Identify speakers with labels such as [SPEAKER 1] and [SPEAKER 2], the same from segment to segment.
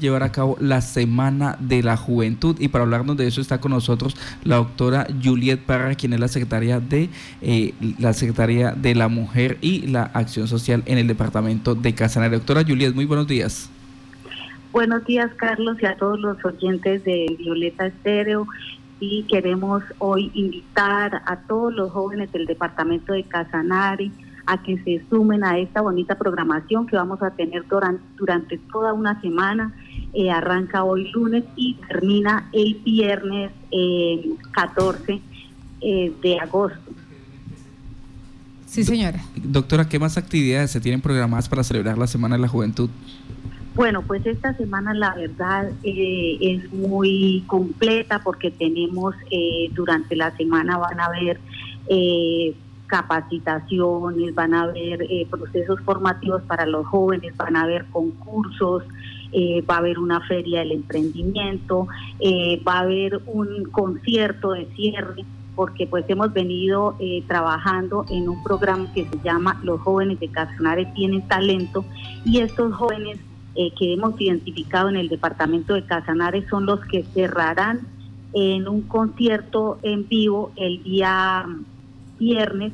[SPEAKER 1] llevar a cabo la Semana de la Juventud. Y para hablarnos de eso está con nosotros la doctora Juliet Parra, quien es la secretaria de eh, la Secretaría de la Mujer y la Acción Social en el departamento de Casanare. Doctora Juliet, muy buenos días.
[SPEAKER 2] Buenos días, Carlos, y a todos los oyentes de Violeta Estéreo. Y queremos hoy invitar a todos los jóvenes del departamento de Casanare a que se sumen a esta bonita programación que vamos a tener durante, toda una semana. Eh, arranca hoy lunes y termina el viernes 14 eh, eh, de agosto.
[SPEAKER 1] Sí, señora. Doctora, ¿qué más actividades se tienen programadas para celebrar la Semana de la Juventud?
[SPEAKER 2] Bueno, pues esta semana la verdad es muy completa porque tenemos durante la semana van a haber capacitaciones, van a haber eh, procesos formativos para los jóvenes, van a haber concursos, eh, va a haber una feria del emprendimiento, eh, va a haber un concierto de cierre, porque pues hemos venido trabajando en un programa que se llama Los jóvenes de Casanare tienen talento y estos jóvenes que hemos identificado en el departamento de Casanare son los que cerrarán en un concierto en vivo el día viernes,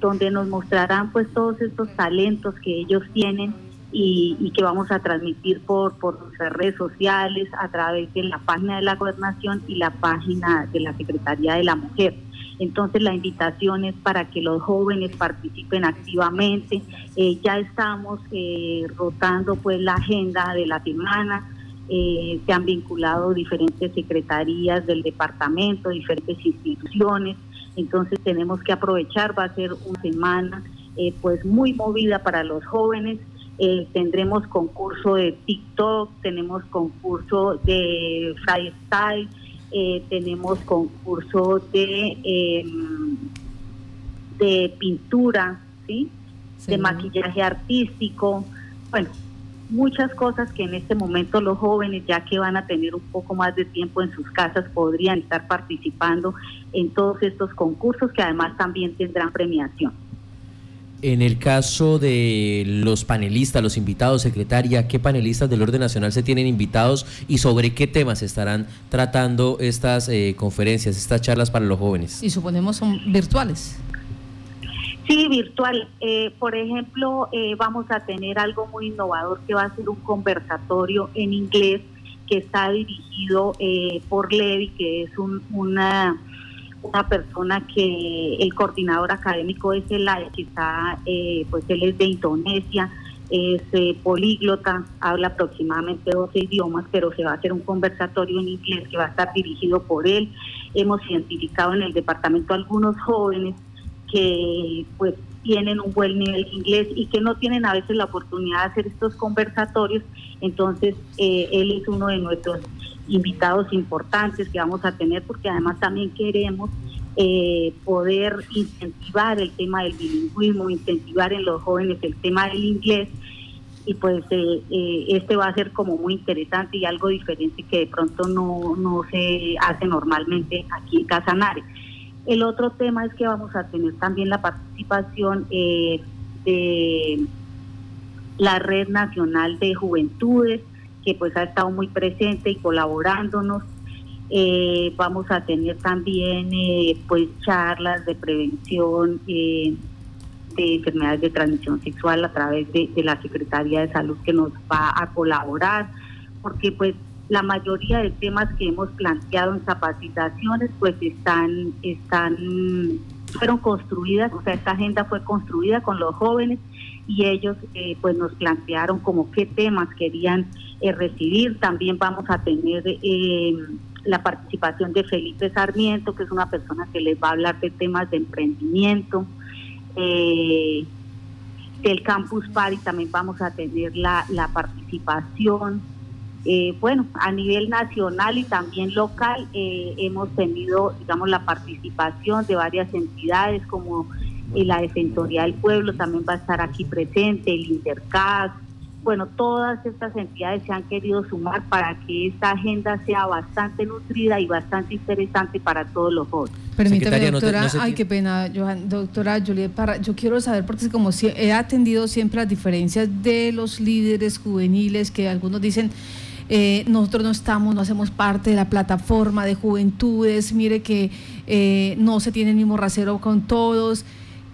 [SPEAKER 2] donde nos mostrarán pues todos estos talentos que ellos tienen y, que vamos a transmitir por, por nuestras redes sociales, a través de la página de la gobernación y la página de la Secretaría de la Mujer. Entonces la invitación es para que los jóvenes participen activamente. Eh, ya estamos eh, rotando pues la agenda de la semana. Eh, se han vinculado diferentes secretarías del departamento, diferentes instituciones entonces tenemos que aprovechar, va a ser una semana eh, pues muy movida para los jóvenes. Eh, tendremos concurso de TikTok, tenemos concurso de freestyle, eh, tenemos concurso de, em, de pintura, ¿sí? de maquillaje artístico. Bueno, muchas cosas que en este momento los jóvenes, ya que van a tener un poco más de tiempo en sus casas, podrían estar participando en todos estos concursos que además también tendrán premiación.
[SPEAKER 3] En el caso de los panelistas, los invitados, secretaria, ¿qué panelistas del orden nacional se tienen invitados y sobre qué temas estarán tratando estas eh, conferencias, estas charlas para los jóvenes?
[SPEAKER 4] Y suponemos son virtuales.
[SPEAKER 2] Sí, virtual. Eh, por ejemplo, eh, vamos a tener algo muy innovador que va a ser un conversatorio en inglés que está dirigido eh, por Levi, que es una, una persona que el coordinador académico es el que está, pues él es de Indonesia, es políglota, habla aproximadamente 12 idiomas, pero se va a hacer un conversatorio en inglés que va a estar dirigido por él. Hemos identificado en el departamento algunos jóvenes que pues tienen un buen nivel de inglés y que no tienen a veces la oportunidad de hacer estos conversatorios. Entonces, eh, él es uno de nuestros invitados importantes que vamos a tener porque además también queremos eh, poder incentivar el tema del bilingüismo, incentivar en los jóvenes el tema del inglés y pues eh, este va a ser como muy interesante y algo diferente que de pronto no, no se hace normalmente aquí en Casanare. El otro tema es que vamos a tener también la participación eh, de la Red Nacional de Juventudes, que pues ha estado muy presente y colaborándonos. Eh, vamos a tener también eh, pues charlas de prevención de enfermedades de transmisión sexual a través de, de la Secretaría de Salud que nos va a colaborar, porque pues la mayoría de temas que hemos planteado en capacitaciones pues están, están, fueron construidas, o sea, esta agenda fue construida con los jóvenes y ellos eh, pues nos plantearon como qué temas querían eh, recibir. También vamos a tener eh, la participación de Felipe Sarmiento, que es una persona que les va a hablar de temas de emprendimiento. del Campus Party también vamos a tener la, la participación eh, bueno, a nivel nacional y también local eh, hemos tenido, digamos, la participación de varias entidades como eh, la Defensoría del Pueblo, también va a estar aquí presente, el Intercas, bueno, todas estas entidades se han querido sumar para que esta agenda sea bastante nutrida y bastante interesante para todos los jóvenes.
[SPEAKER 4] Permítame, doctora, ay, qué pena, Johan, doctora Juliet Parra, yo quiero saber, porque como si, he atendido siempre las diferencias de los líderes juveniles, que algunos dicen, eh, nosotros no estamos, no hacemos parte de la plataforma de juventudes, mire que eh, no se tiene el mismo rasero con todos.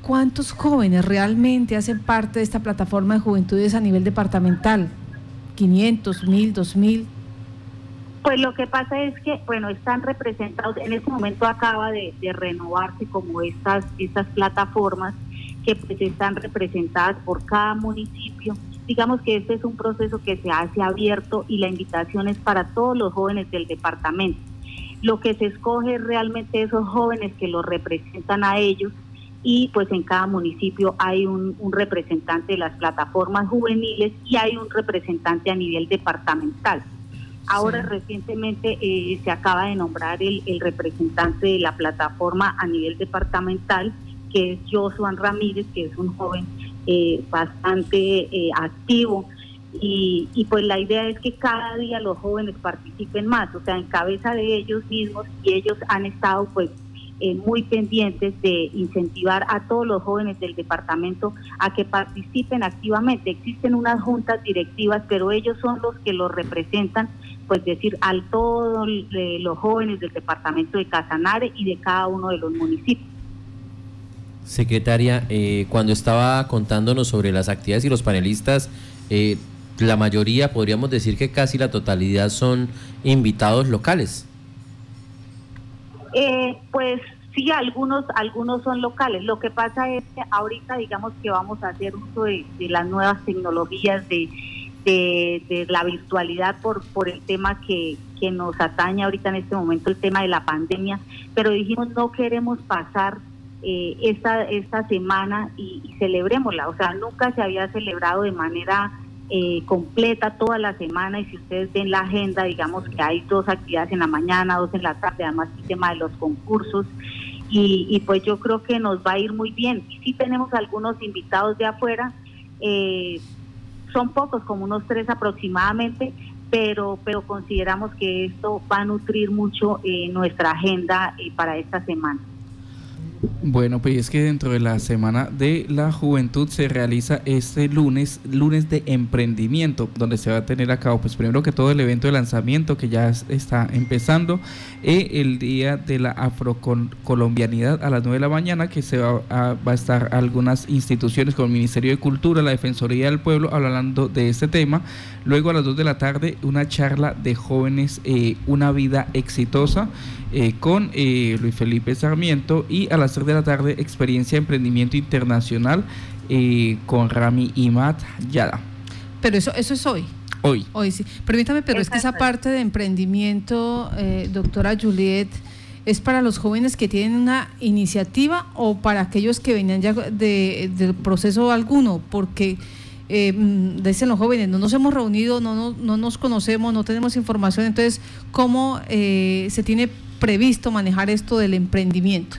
[SPEAKER 4] ¿Cuántos jóvenes realmente hacen parte de esta plataforma de juventudes a nivel departamental? ¿500, 1000, 2000?
[SPEAKER 2] Pues lo que pasa es que, bueno, están representados, en este momento acaba de, renovarse como estas, estas plataformas que pues están representadas por cada municipio. Digamos que este es un proceso que se hace abierto y la invitación es para todos los jóvenes del departamento. Lo que se escoge realmente esos jóvenes que los representan a ellos y pues en cada municipio hay un, representante de las plataformas juveniles y hay un representante a nivel departamental. Ahora recientemente eh, se acaba de nombrar el, representante de la plataforma a nivel departamental, que es Josuan Ramírez, que es un joven eh, bastante eh, activo. Y, y, pues la idea es que cada día los jóvenes participen más, o sea, en cabeza de ellos mismos y ellos han estado pues eh, muy pendientes de incentivar a todos los jóvenes del departamento a que participen activamente. Existen unas juntas directivas, pero ellos son los que los representan, pues decir, a todos los jóvenes del departamento de Casanare y de cada uno de los municipios.
[SPEAKER 3] Secretaria, eh, cuando estaba contándonos sobre las actividades y los panelistas, eh, la mayoría, podríamos decir que casi la totalidad son invitados locales.
[SPEAKER 2] Eh, pues sí, algunos, algunos son locales. Lo que pasa es que ahorita digamos que vamos a hacer uso de, las nuevas tecnologías, de, de, la virtualidad por, por el tema que, que nos atañe ahorita en este momento, el tema de la pandemia, pero dijimos no queremos pasar eh, esta, esta semana y, y celebrémosla. O sea, nunca se había celebrado de manera eh, completa toda la semana y si ustedes ven la agenda, digamos que hay dos actividades en la mañana, dos en la tarde, además el tema de los concursos y, pues yo creo que nos va a ir muy bien. Y sí tenemos algunos invitados de afuera, eh, son pocos, como unos tres aproximadamente, pero, pero consideramos que esto va a nutrir mucho eh, nuestra agenda para esta semana.
[SPEAKER 1] Bueno, pues es que dentro de la Semana de la Juventud se realiza este lunes, lunes de emprendimiento, donde se va a tener a cabo, pues primero que todo el evento de lanzamiento que ya está empezando, y el Día de la Afrocolombianidad a las 9 de la mañana, que se va a, va a estar algunas instituciones como el Ministerio de Cultura, la Defensoría del Pueblo, hablando de este tema. Luego a las 2 de la tarde, una charla de jóvenes, eh, una vida exitosa. Eh, con eh, Luis Felipe Sarmiento y a las 3 de la tarde experiencia de emprendimiento internacional eh, con Rami Imat Yada.
[SPEAKER 4] Pero eso, eso es hoy.
[SPEAKER 1] Hoy.
[SPEAKER 4] Hoy sí. Permítame, pero es que esa parte de emprendimiento, doctora Juliet, ¿es para los jóvenes que tienen una iniciativa o para aquellos que venían ya de, del proceso alguno? Porque eh, mm, dicen los jóvenes, no nos hemos reunido, no, no, no nos conocemos, no tenemos información, entonces, ¿cómo eh, se tiene previsto manejar esto del emprendimiento?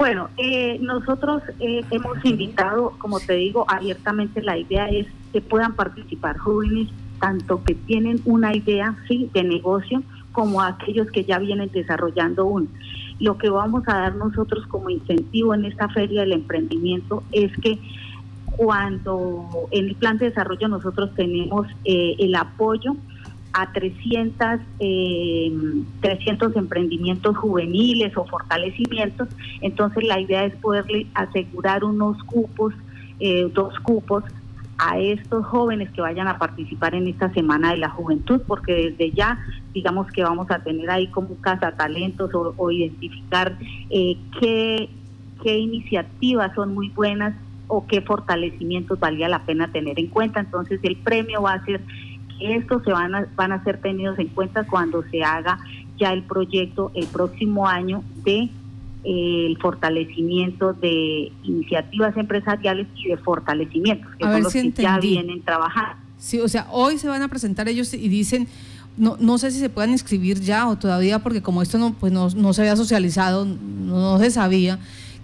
[SPEAKER 2] Bueno, eh, nosotros eh, hemos invitado, como te digo, abiertamente la idea es que puedan participar jóvenes, tanto que tienen una idea sí de negocio, como aquellos que ya vienen desarrollando uno. Lo que vamos a dar nosotros como incentivo en esta feria del emprendimiento es que cuando en el plan de desarrollo nosotros tenemos eh, el apoyo a 300, 300 eh, emprendimientos juveniles o fortalecimientos, entonces la idea es poderle asegurar unos cupos, eh, dos cupos a estos jóvenes que vayan a participar en esta Semana de la Juventud, porque desde ya, digamos que vamos a tener ahí como casa talentos o, identificar qué, qué iniciativas son muy buenas o qué fortalecimientos valía la pena tener en cuenta. Entonces el premio va a ser estos se van a, van a ser tenidos en cuenta cuando se haga ya el proyecto el próximo año de eh, el fortalecimiento de iniciativas empresariales y de fortalecimientos, que son los que ya vienen trabajando.
[SPEAKER 4] Sí, o sea, hoy se van a presentar ellos y dicen, no, no sé si se puedan inscribir ya o todavía, porque como esto no, pues no, no se había socializado, no se sabía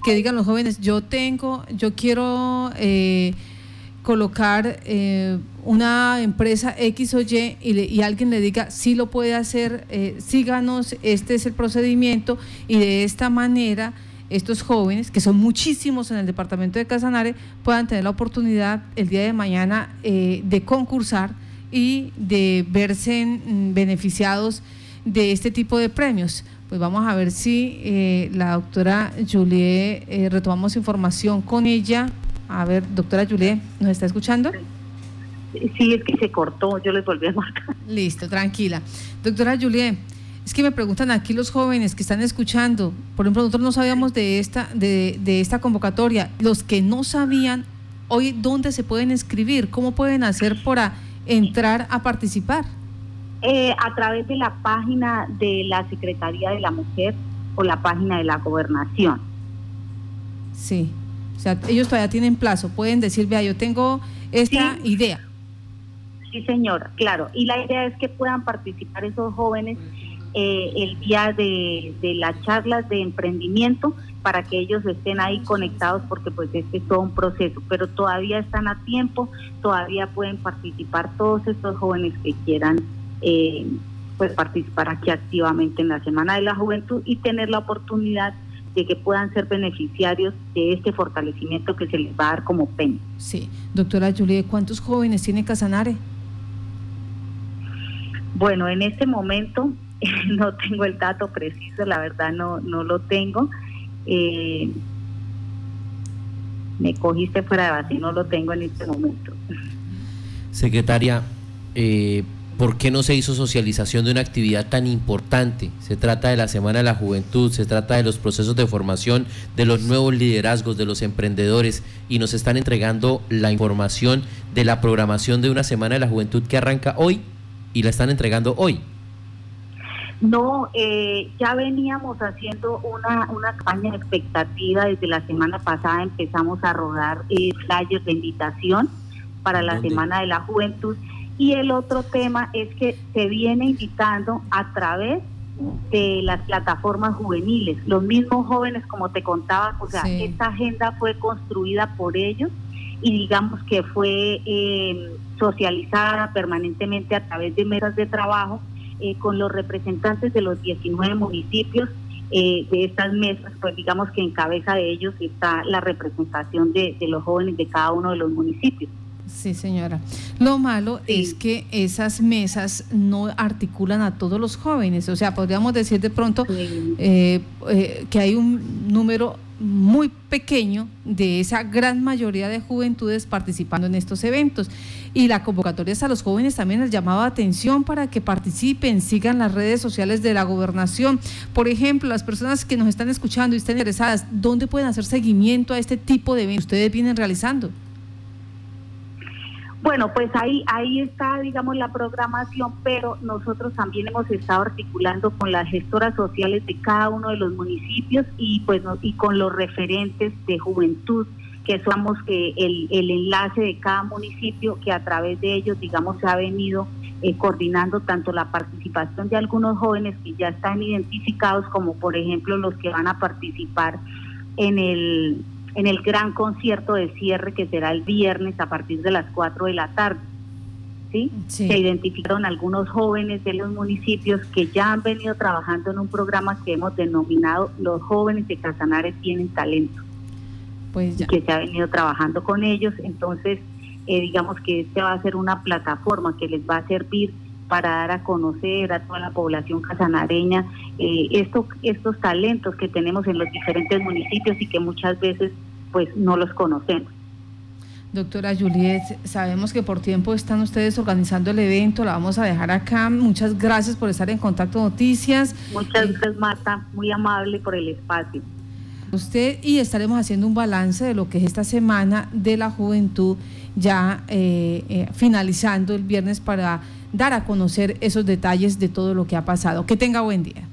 [SPEAKER 4] que digan los jóvenes, yo tengo, yo quiero eh, colocar eh, una empresa X o Y y, alguien le diga, sí lo puede hacer, eh, síganos, este es el procedimiento y de esta manera estos jóvenes, que son muchísimos en el departamento de Casanare, puedan tener la oportunidad el día de mañana eh, de concursar y de verse mm, beneficiados de este tipo de premios. Pues vamos a ver si eh, la doctora Julie, retomamos información con ella. A ver, doctora Julie, ¿nos está escuchando?
[SPEAKER 2] Sí, es que se cortó, yo les volví a marcar.
[SPEAKER 4] Listo, tranquila. Doctora Julie, es que me preguntan aquí los jóvenes que están escuchando, por ejemplo, nosotros no sabíamos de esta, de, de esta convocatoria, los que no sabían, hoy, ¿dónde se pueden inscribir? ¿Cómo pueden hacer para entrar a participar?
[SPEAKER 2] Eh, a través de la página de la Secretaría de la Mujer o la página de la Gobernación.
[SPEAKER 4] Sí, o sea, ellos todavía tienen plazo, pueden decir, vea, yo tengo esta idea.
[SPEAKER 2] Sí, señora, claro. Y la idea es que puedan participar esos jóvenes eh, el día de, de, las charlas de emprendimiento para que ellos estén ahí conectados porque pues este es todo un proceso, pero todavía están a tiempo, todavía pueden participar todos estos jóvenes que quieran eh, pues participar aquí activamente en la Semana de la Juventud y tener la oportunidad de que puedan ser beneficiarios de este fortalecimiento que se les va a dar como PEN.
[SPEAKER 4] Sí, doctora Julie, ¿cuántos jóvenes tiene Casanare?
[SPEAKER 2] Bueno, en este momento no tengo el dato preciso, la verdad no, no lo tengo. Eh, me cogiste fuera de base, no lo tengo en este momento.
[SPEAKER 3] Secretaria, eh, ¿por qué no se hizo socialización de una actividad tan importante? Se trata de la Semana de la Juventud, se trata de los procesos de formación, de los nuevos liderazgos, de los emprendedores, y nos están entregando la información de la programación de una Semana de la Juventud que arranca hoy y la están entregando hoy.
[SPEAKER 2] No, eh, ya veníamos haciendo una, una campaña de expectativa desde la semana pasada, empezamos a rodar eh, flyers de invitación para la Semana de la Juventud y el otro tema es que se viene invitando a través de las plataformas juveniles, los mismos jóvenes como te contaba, o sea, esta agenda fue construida por ellos y digamos que fue eh, socializada permanentemente a través de mesas de trabajo eh, con los representantes de los 19 municipios eh, de estas mesas, pues digamos que en cabeza de ellos está la representación de, los jóvenes de cada uno de los municipios.
[SPEAKER 4] Sí, señora. Lo malo es que esas mesas no articulan a todos los jóvenes. O sea, podríamos decir de pronto eh, que hay un número muy pequeño de esa gran mayoría de juventudes participando en estos eventos. Y la convocatoria a los jóvenes también les llamaba atención para que participen, sigan las redes sociales de la gobernación. Por ejemplo, las personas que nos están escuchando y están interesadas, ¿dónde pueden hacer seguimiento a este tipo de eventos que ustedes vienen realizando?
[SPEAKER 2] Bueno, pues ahí ahí está, digamos, la programación, pero nosotros también hemos estado articulando con las gestoras sociales de cada uno de los municipios y pues y con los referentes de juventud que somos que el, el enlace de cada municipio que a través de ellos, digamos, se ha venido eh, coordinando tanto la participación de algunos jóvenes que ya están identificados como por ejemplo los que van a participar en el en el gran concierto de cierre que será el viernes a partir de las 4 de la tarde. ¿sí? Se identificaron algunos jóvenes de los municipios que ya han venido trabajando en un programa que hemos denominado Los jóvenes de Casanares tienen talento. Pues ya. Que se ha venido trabajando con ellos. Entonces, eh, digamos que este va a ser una plataforma que les va a servir para dar a conocer a toda la población casanareña eh, estos, estos talentos que tenemos en los diferentes municipios y que muchas veces pues no los conocemos.
[SPEAKER 4] Doctora Juliet, sabemos que por tiempo están ustedes organizando el evento, la vamos a dejar acá. Muchas gracias por estar en Contacto Noticias.
[SPEAKER 2] Muchas gracias, Marta, muy amable por el espacio.
[SPEAKER 4] Usted y estaremos haciendo un balance de lo que es esta semana de la juventud, ya eh, eh, finalizando el viernes para dar a conocer esos detalles de todo lo que ha pasado. Que tenga buen día.